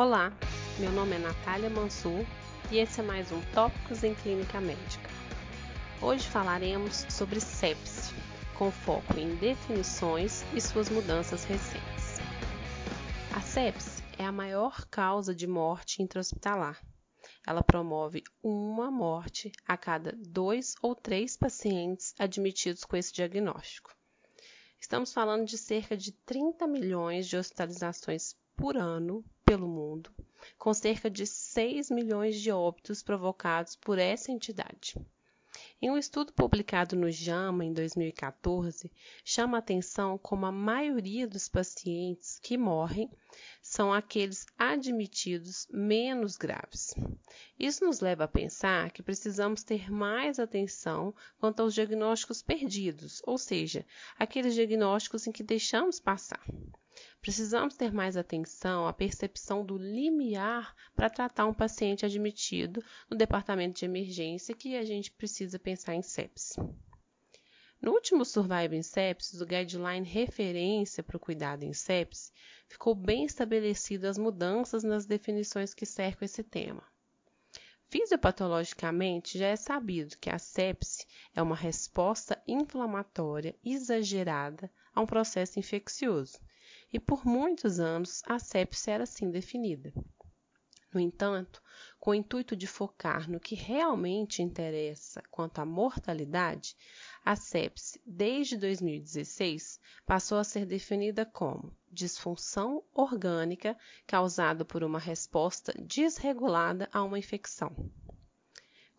Olá, meu nome é Natália Mansur e esse é mais um Tópicos em Clínica Médica. Hoje falaremos sobre sepse, com foco em definições e suas mudanças recentes. A sepse é a maior causa de morte intra-hospitalar. Ela promove uma morte a cada dois ou três pacientes admitidos com esse diagnóstico. Estamos falando de cerca de 30 milhões de hospitalizações por ano pelo mundo, com cerca de 6 milhões de óbitos provocados por essa entidade. Em um estudo publicado no JAMA em 2014, chama a atenção como a maioria dos pacientes que morrem são aqueles admitidos menos graves. Isso nos leva a pensar que precisamos ter mais atenção quanto aos diagnósticos perdidos, ou seja, aqueles diagnósticos em que deixamos passar. Precisamos ter mais atenção à percepção do limiar para tratar um paciente admitido no departamento de emergência que a gente precisa pensar em sepsis. No último Surviving Sepsis, o guideline referência para o cuidado em sepsis, ficou bem estabelecido as mudanças nas definições que cercam esse tema. Fisiopatologicamente, já é sabido que a sepse é uma resposta inflamatória exagerada a um processo infeccioso, e por muitos anos a sepse era assim definida. No entanto, com o intuito de focar no que realmente interessa quanto à mortalidade, a sepse, desde 2016, passou a ser definida como disfunção orgânica causada por uma resposta desregulada a uma infecção.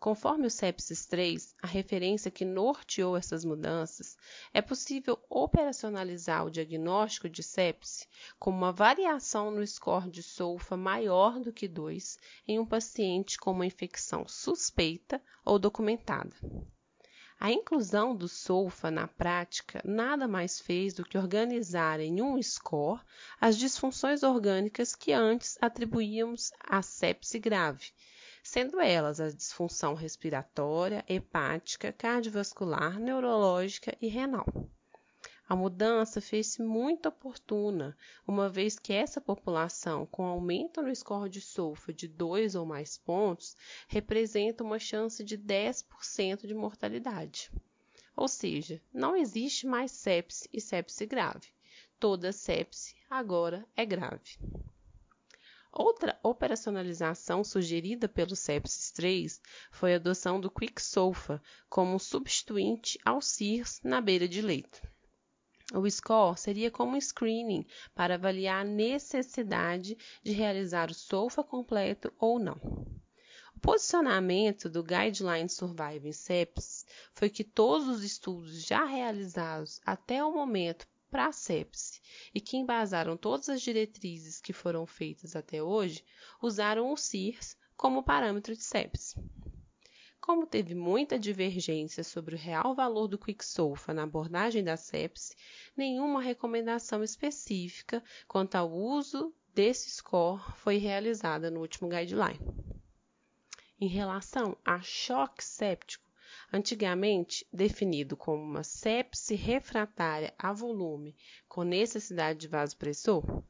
Conforme o Sepsis 3, a referência que norteou essas mudanças, é possível operacionalizar o diagnóstico de sepse como uma variação no score de SOFA maior do que 2 em um paciente com uma infecção suspeita ou documentada. A inclusão do SOFA na prática nada mais fez do que organizar em um score as disfunções orgânicas que antes atribuíamos à sepse grave sendo elas a disfunção respiratória, hepática, cardiovascular, neurológica e renal. A mudança fez-se muito oportuna, uma vez que essa população, com aumento no score de SOFA de 2 ou mais pontos, representa uma chance de 10% de mortalidade. Ou seja, não existe mais sepse e sepse grave. Toda sepse agora é grave. Outra operacionalização sugerida pelo Sepsis 3 foi a adoção do QuickSOFA como substituinte ao CIRS na beira de leito. O score seria como um screening para avaliar a necessidade de realizar o SOFA completo ou não. O posicionamento do Guideline Surviving Sepsis foi que todos os estudos já realizados até o momento para a sepse e que embasaram todas as diretrizes que foram feitas até hoje, usaram o CIRS como parâmetro de sepse. Como teve muita divergência sobre o real valor do Quicksilver na abordagem da sepse, nenhuma recomendação específica quanto ao uso desse score foi realizada no último guideline. Em relação a choque séptico, antigamente definido como uma sepse refratária a volume com necessidade de vasopressor,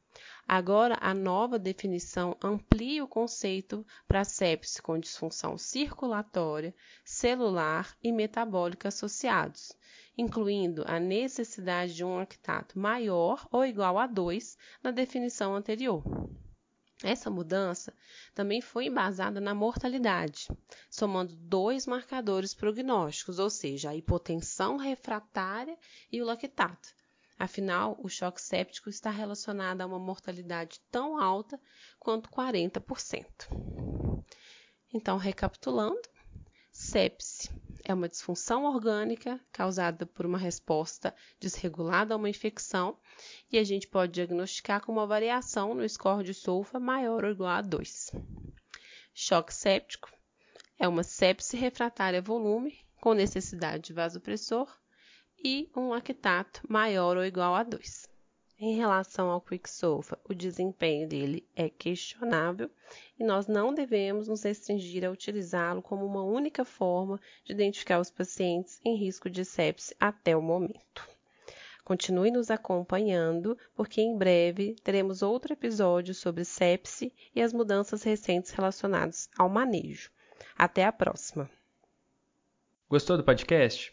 agora a nova definição amplia o conceito para sepse com disfunção circulatória, celular e metabólica associados, incluindo a necessidade de um lactato maior ou igual a 2 na definição anterior. Essa mudança também foi embasada na mortalidade, somando dois marcadores prognósticos, ou seja, a hipotensão refratária e o lactato. Afinal, o choque séptico está relacionado a uma mortalidade tão alta quanto 40%. Então, recapitulando, sepse é uma disfunção orgânica causada por uma resposta desregulada a uma infecção e a gente pode diagnosticar com uma variação no score de sulfa maior ou igual a 2. Choque séptico é uma sepse refratária a volume com necessidade de vasopressor e um lactato maior ou igual a 2. Em relação ao Quicksilver, o desempenho dele é questionável e nós não devemos nos restringir a utilizá-lo como uma única forma de identificar os pacientes em risco de sepse até o momento. Continue nos acompanhando, porque em breve teremos outro episódio sobre sepse e as mudanças recentes relacionadas ao manejo. Até a próxima! Gostou do podcast?